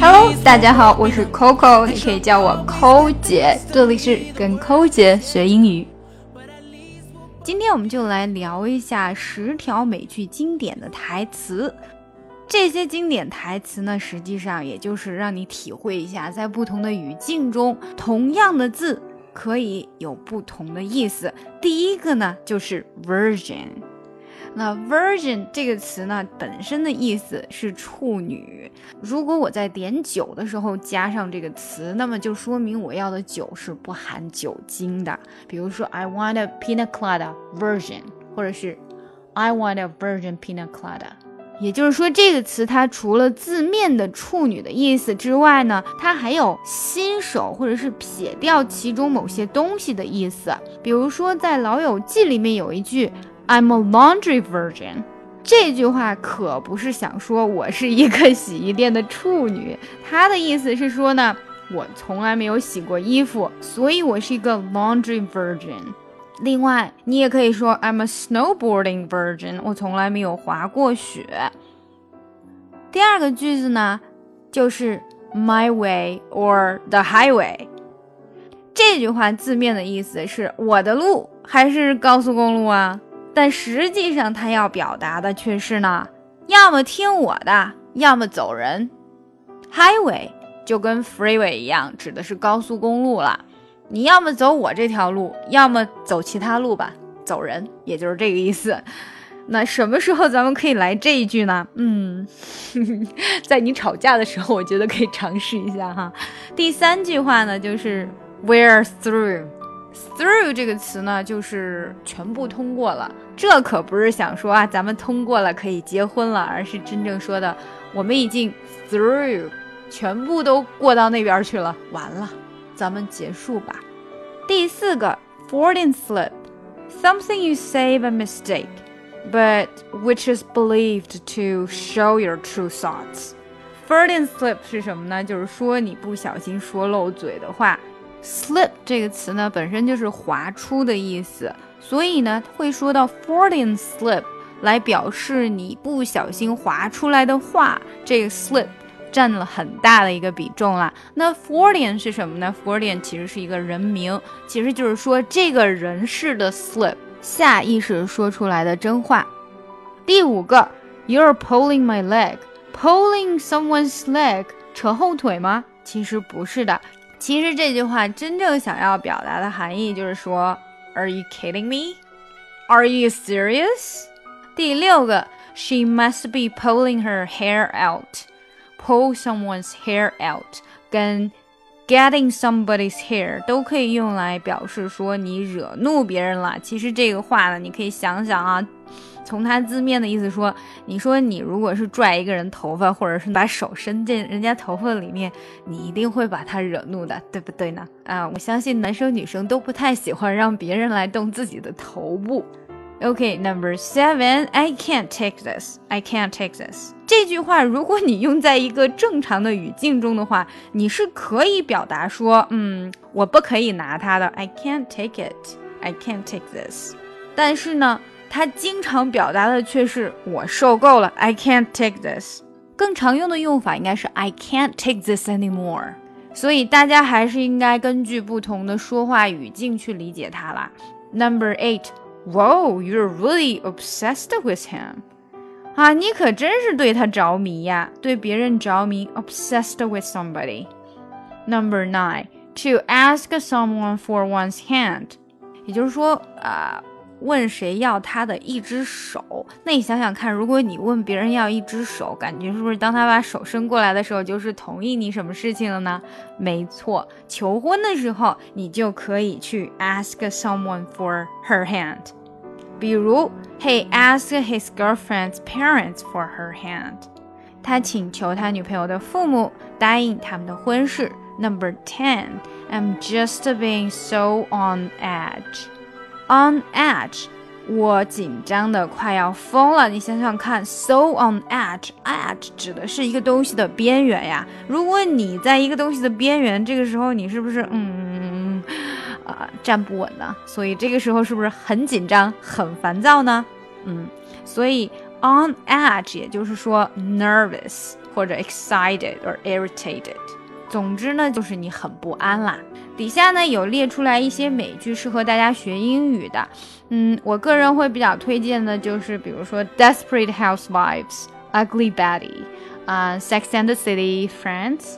Hello，大家好，我是 Coco，你可以叫我抠姐，这里是跟抠姐学英语。今天我们就来聊一下十条美剧经典的台词。这些经典台词呢，实际上也就是让你体会一下，在不同的语境中，同样的字可以有不同的意思。第一个呢，就是 virgin。那 virgin 这个词呢，本身的意思是处女。如果我在点酒的时候加上这个词，那么就说明我要的酒是不含酒精的。比如说，I want a pina colada virgin，或者是 I want a virgin pina colada。也就是说，这个词它除了字面的处女的意思之外呢，它还有新手或者是撇掉其中某些东西的意思。比如说，在《老友记》里面有一句。I'm a laundry virgin，这句话可不是想说我是一个洗衣店的处女，它的意思是说呢，我从来没有洗过衣服，所以我是一个 laundry virgin。另外，你也可以说 I'm a snowboarding virgin，我从来没有滑过雪。第二个句子呢，就是 my way or the highway。这句话字面的意思是我的路还是高速公路啊？但实际上，他要表达的却是呢，要么听我的，要么走人。Highway 就跟 freeway 一样，指的是高速公路了。你要么走我这条路，要么走其他路吧，走人，也就是这个意思。那什么时候咱们可以来这一句呢？嗯，在你吵架的时候，我觉得可以尝试一下哈。第三句话呢，就是 we're through。Through 这个词呢，就是全部通过了。这可不是想说啊，咱们通过了可以结婚了，而是真正说的，我们已经 through，全部都过到那边去了。完了，咱们结束吧。第四个 f o r d i n slip，something you say by mistake，but which is believed to show your true thoughts。f o r d i n slip 是什么呢？就是说你不小心说漏嘴的话。Slip 这个词呢，本身就是滑出的意思，所以呢，会说到 falling slip 来表示你不小心滑出来的话，这个 slip 占了很大的一个比重了。那 falling 是什么呢？falling 其实是一个人名，其实就是说这个人士的 slip 下意识说出来的真话。第五个，You're pulling my leg，pulling someone's leg，扯后腿吗？其实不是的。其实这句话真正想要表达的含义就是说，Are you kidding me? Are you serious? 第六个，She must be pulling her hair out. Pull someone's hair out 跟 getting somebody's hair 都可以用来表示说你惹怒别人了。其实这个话呢，你可以想想啊。从它字面的意思说，你说你如果是拽一个人头发，或者是把手伸进人家头发里面，你一定会把他惹怒的，对不对呢？啊，我相信男生女生都不太喜欢让别人来动自己的头部。OK，Number seven，I can't take this，I can't take this。这句话如果你用在一个正常的语境中的话，你是可以表达说，嗯，我不可以拿它的，I can't take it，I can't take this。但是呢？他经常表达的却是我受够了，I can't take this。更常用的用法应该是 I can't take this anymore。所以大家还是应该根据不同的说话语境去理解它啦。Number eight, Whoa, you're really obsessed with him。啊，你可真是对他着迷呀，对别人着迷，obsessed with somebody。Number nine, to ask someone for one's hand，也就是说啊。 问谁要他的一只手？那你想想看，如果你问别人要一只手，感觉是不是当他把手伸过来的时候，就是同意你什么事情了呢？没错，求婚的时候你就可以去 ask someone for her hand。比如，He asked his girlfriend's parents for her hand。他请求他女朋友的父母答应他们的婚事。Number ten, I'm just being so on edge。 On edge，我紧张的快要疯了。你想想看，so on edge，edge 指的是一个东西的边缘呀。如果你在一个东西的边缘，这个时候你是不是嗯啊站不稳呢？所以这个时候是不是很紧张、很烦躁呢？嗯，所以 on edge，也就是说 nervous 或者 excited or irritated。总之呢，就是你很不安啦。底下呢有列出来一些美剧适合大家学英语的，嗯，我个人会比较推荐的就是比如说 Desperate Housewives、Ugly Betty、啊 Sex and the City、Friends，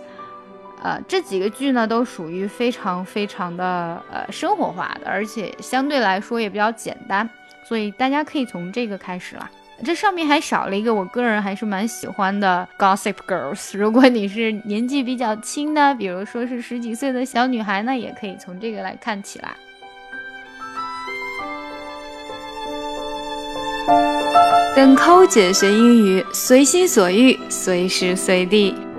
呃，这几个剧呢都属于非常非常的呃生活化的，而且相对来说也比较简单，所以大家可以从这个开始啦。这上面还少了一个，我个人还是蛮喜欢的《Gossip Girls》。如果你是年纪比较轻的，比如说是十几岁的小女孩呢，也可以从这个来看起来。跟抠姐学英语，随心所欲，随时随地。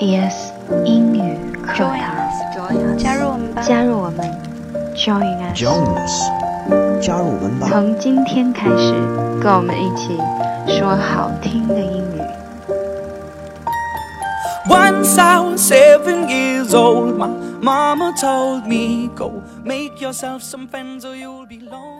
E S 英语课堂，加入我们吧，加入我们，Join us， ，Join us，加入我们吧。从今天开始，跟我们一起说好听的英语。 Once I was seven years old, my mama told me, Go make yourself some friends or you'll be lonely.